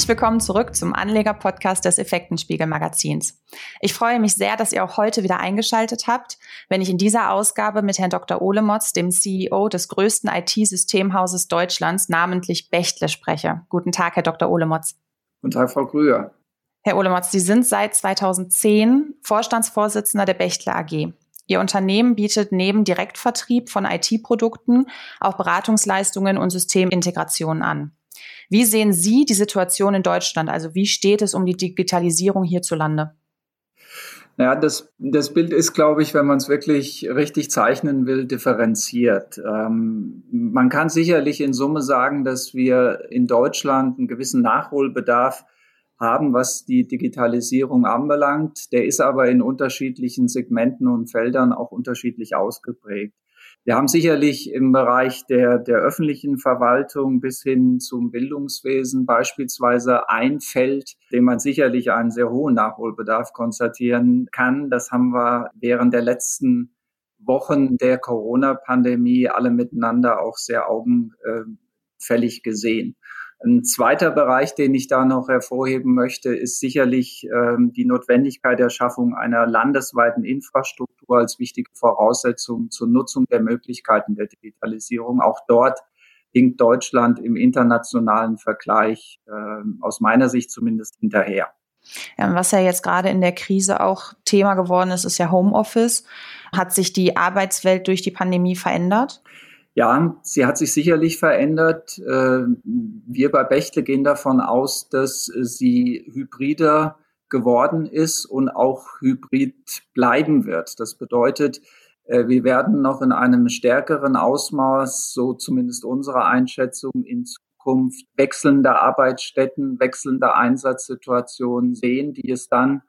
Herzlich willkommen zurück zum Anleger-Podcast des Effektenspiegel Magazins. Ich freue mich sehr, dass ihr auch heute wieder eingeschaltet habt, wenn ich in dieser Ausgabe mit Herrn Dr. Olemotz, dem CEO des größten IT-Systemhauses Deutschlands, namentlich Bechtle, spreche. Guten Tag, Herr Dr. Olemotz. Guten Tag, Frau Krüger. Herr Olemotz, Sie sind seit 2010 Vorstandsvorsitzender der Bechtle AG. Ihr Unternehmen bietet neben Direktvertrieb von IT-Produkten auch Beratungsleistungen und Systemintegrationen an. Wie sehen Sie die Situation in Deutschland? Also wie steht es um die Digitalisierung hierzulande? Ja, das, das Bild ist, glaube ich, wenn man es wirklich richtig zeichnen will, differenziert. Ähm, man kann sicherlich in Summe sagen, dass wir in Deutschland einen gewissen Nachholbedarf haben, was die Digitalisierung anbelangt. Der ist aber in unterschiedlichen Segmenten und Feldern auch unterschiedlich ausgeprägt. Wir haben sicherlich im Bereich der, der öffentlichen Verwaltung bis hin zum Bildungswesen beispielsweise ein Feld, dem man sicherlich einen sehr hohen Nachholbedarf konstatieren kann. Das haben wir während der letzten Wochen der Corona-Pandemie alle miteinander auch sehr augenfällig gesehen. Ein zweiter Bereich, den ich da noch hervorheben möchte, ist sicherlich ähm, die Notwendigkeit der Schaffung einer landesweiten Infrastruktur als wichtige Voraussetzung zur Nutzung der Möglichkeiten der Digitalisierung. Auch dort hinkt Deutschland im internationalen Vergleich äh, aus meiner Sicht zumindest hinterher. Ja, was ja jetzt gerade in der Krise auch Thema geworden ist, ist ja Homeoffice. Hat sich die Arbeitswelt durch die Pandemie verändert? Ja, sie hat sich sicherlich verändert. Äh, wir bei Bechtle gehen davon aus, dass sie hybrider geworden ist und auch hybrid bleiben wird. Das bedeutet, äh, wir werden noch in einem stärkeren Ausmaß, so zumindest unsere Einschätzung, in Zukunft wechselnde Arbeitsstätten, wechselnde Einsatzsituationen sehen, die es dann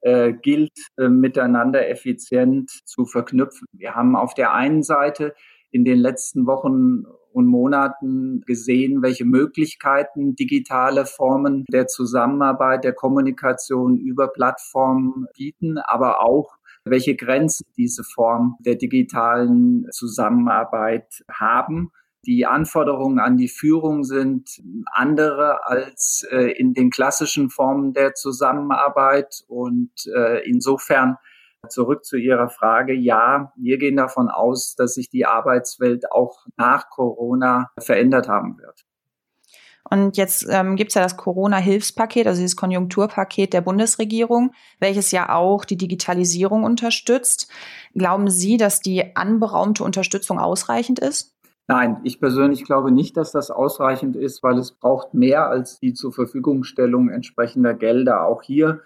äh, gilt, äh, miteinander effizient zu verknüpfen. Wir haben auf der einen Seite in den letzten Wochen und Monaten gesehen, welche Möglichkeiten digitale Formen der Zusammenarbeit, der Kommunikation über Plattformen bieten, aber auch welche Grenzen diese Form der digitalen Zusammenarbeit haben. Die Anforderungen an die Führung sind andere als äh, in den klassischen Formen der Zusammenarbeit und äh, insofern Zurück zu Ihrer Frage. Ja, wir gehen davon aus, dass sich die Arbeitswelt auch nach Corona verändert haben wird. Und jetzt ähm, gibt es ja das Corona-Hilfspaket, also dieses Konjunkturpaket der Bundesregierung, welches ja auch die Digitalisierung unterstützt. Glauben Sie, dass die anberaumte Unterstützung ausreichend ist? Nein, ich persönlich glaube nicht, dass das ausreichend ist, weil es braucht mehr als die zur Verfügungstellung entsprechender Gelder. Auch hier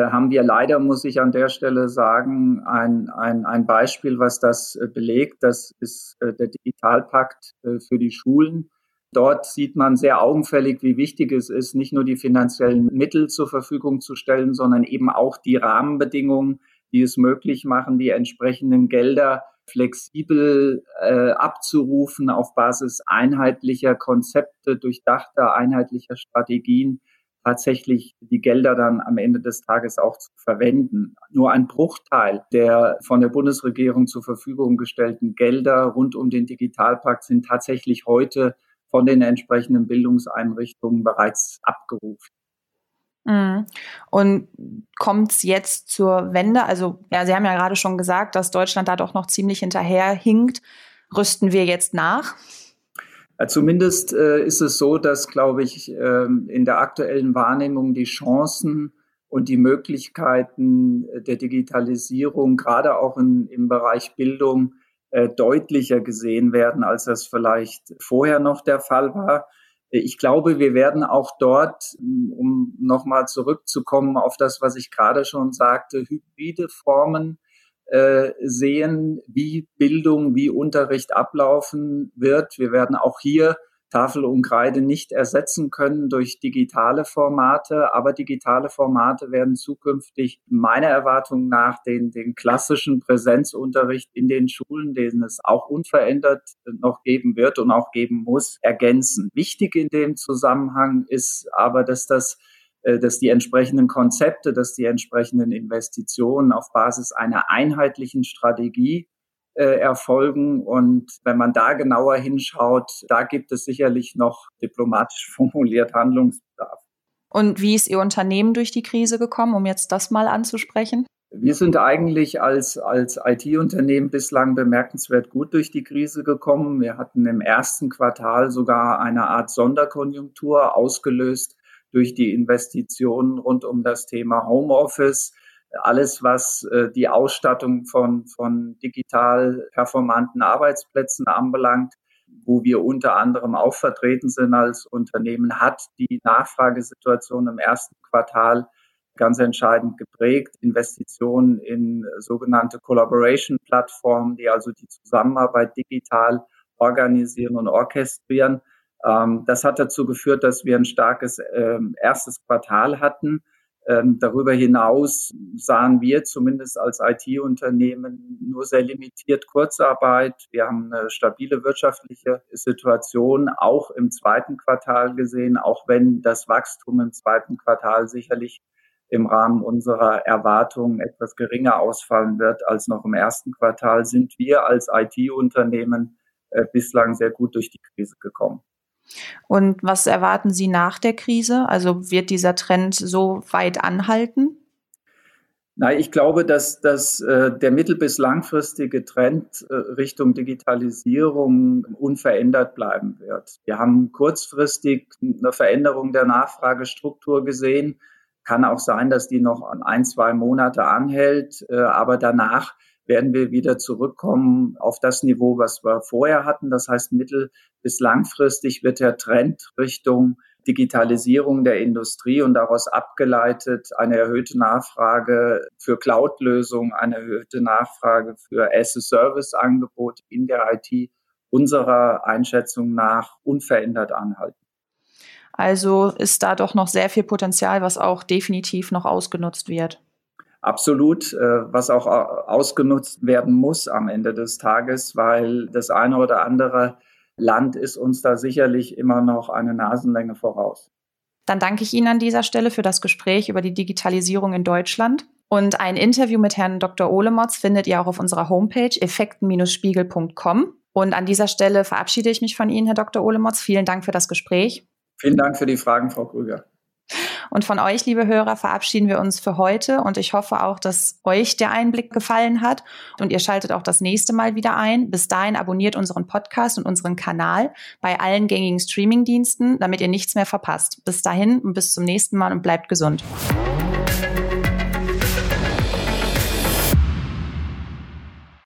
haben wir leider, muss ich an der Stelle sagen, ein, ein, ein Beispiel, was das äh, belegt. Das ist äh, der Digitalpakt für die Schulen. Dort sieht man sehr augenfällig, wie wichtig es ist, nicht nur die finanziellen Mittel zur Verfügung zu stellen, sondern eben auch die Rahmenbedingungen, die es möglich machen, die entsprechenden Gelder flexibel äh, abzurufen auf Basis einheitlicher Konzepte, durchdachter einheitlicher Strategien tatsächlich die Gelder dann am Ende des Tages auch zu verwenden. Nur ein Bruchteil der von der Bundesregierung zur Verfügung gestellten Gelder rund um den Digitalpakt sind tatsächlich heute von den entsprechenden Bildungseinrichtungen bereits abgerufen. Mhm. Und kommt es jetzt zur Wende? Also, ja, Sie haben ja gerade schon gesagt, dass Deutschland da doch noch ziemlich hinterher hinkt. Rüsten wir jetzt nach? Äh, zumindest äh, ist es so, dass, glaube ich, äh, in der aktuellen Wahrnehmung die Chancen und die Möglichkeiten der Digitalisierung, gerade auch in, im Bereich Bildung, äh, deutlicher gesehen werden, als das vielleicht vorher noch der Fall war. Ich glaube, wir werden auch dort, um nochmal zurückzukommen auf das, was ich gerade schon sagte, hybride Formen äh, sehen, wie Bildung, wie Unterricht ablaufen wird. Wir werden auch hier Tafel und Kreide nicht ersetzen können durch digitale Formate, aber digitale Formate werden zukünftig meiner Erwartung nach den, den klassischen Präsenzunterricht in den Schulen, den es auch unverändert noch geben wird und auch geben muss, ergänzen. Wichtig in dem Zusammenhang ist aber, dass das dass die entsprechenden Konzepte, dass die entsprechenden Investitionen auf Basis einer einheitlichen Strategie äh, erfolgen. Und wenn man da genauer hinschaut, da gibt es sicherlich noch diplomatisch formuliert Handlungsbedarf. Und wie ist Ihr Unternehmen durch die Krise gekommen, um jetzt das mal anzusprechen? Wir sind eigentlich als, als IT-Unternehmen bislang bemerkenswert gut durch die Krise gekommen. Wir hatten im ersten Quartal sogar eine Art Sonderkonjunktur ausgelöst durch die Investitionen rund um das Thema Homeoffice. Alles, was äh, die Ausstattung von, von digital performanten Arbeitsplätzen anbelangt, wo wir unter anderem auch vertreten sind als Unternehmen, hat die Nachfragesituation im ersten Quartal ganz entscheidend geprägt. Investitionen in sogenannte Collaboration-Plattformen, die also die Zusammenarbeit digital organisieren und orchestrieren. Ähm, das hat dazu geführt, dass wir ein starkes ähm, erstes Quartal hatten. Ähm, darüber hinaus sahen wir zumindest als IT-Unternehmen nur sehr limitiert Kurzarbeit. Wir haben eine stabile wirtschaftliche Situation auch im zweiten Quartal gesehen, auch wenn das Wachstum im zweiten Quartal sicherlich im Rahmen unserer Erwartungen etwas geringer ausfallen wird als noch im ersten Quartal, sind wir als IT-Unternehmen äh, bislang sehr gut durch die Krise gekommen. Und was erwarten Sie nach der Krise? Also wird dieser Trend so weit anhalten? Nein, ich glaube, dass, dass äh, der mittel- bis langfristige Trend äh, Richtung Digitalisierung unverändert bleiben wird. Wir haben kurzfristig eine Veränderung der Nachfragestruktur gesehen. Kann auch sein, dass die noch ein, zwei Monate anhält, äh, aber danach werden wir wieder zurückkommen auf das Niveau, was wir vorher hatten. Das heißt, mittel- bis langfristig wird der Trend Richtung Digitalisierung der Industrie und daraus abgeleitet eine erhöhte Nachfrage für Cloud-Lösungen, eine erhöhte Nachfrage für As-a-Service-Angebote in der IT unserer Einschätzung nach unverändert anhalten. Also ist da doch noch sehr viel Potenzial, was auch definitiv noch ausgenutzt wird. Absolut, äh, was auch ausgenutzt werden muss am Ende des Tages, weil das eine oder andere Land ist uns da sicherlich immer noch eine Nasenlänge voraus. Dann danke ich Ihnen an dieser Stelle für das Gespräch über die Digitalisierung in Deutschland. Und ein Interview mit Herrn Dr. Ohlemotz findet ihr auch auf unserer Homepage effekten-spiegel.com. Und an dieser Stelle verabschiede ich mich von Ihnen, Herr Dr. Ohlemotz. Vielen Dank für das Gespräch. Vielen Dank für die Fragen, Frau Krüger. Und von euch, liebe Hörer, verabschieden wir uns für heute. Und ich hoffe auch, dass euch der Einblick gefallen hat. Und ihr schaltet auch das nächste Mal wieder ein. Bis dahin abonniert unseren Podcast und unseren Kanal bei allen gängigen Streamingdiensten, damit ihr nichts mehr verpasst. Bis dahin und bis zum nächsten Mal und bleibt gesund.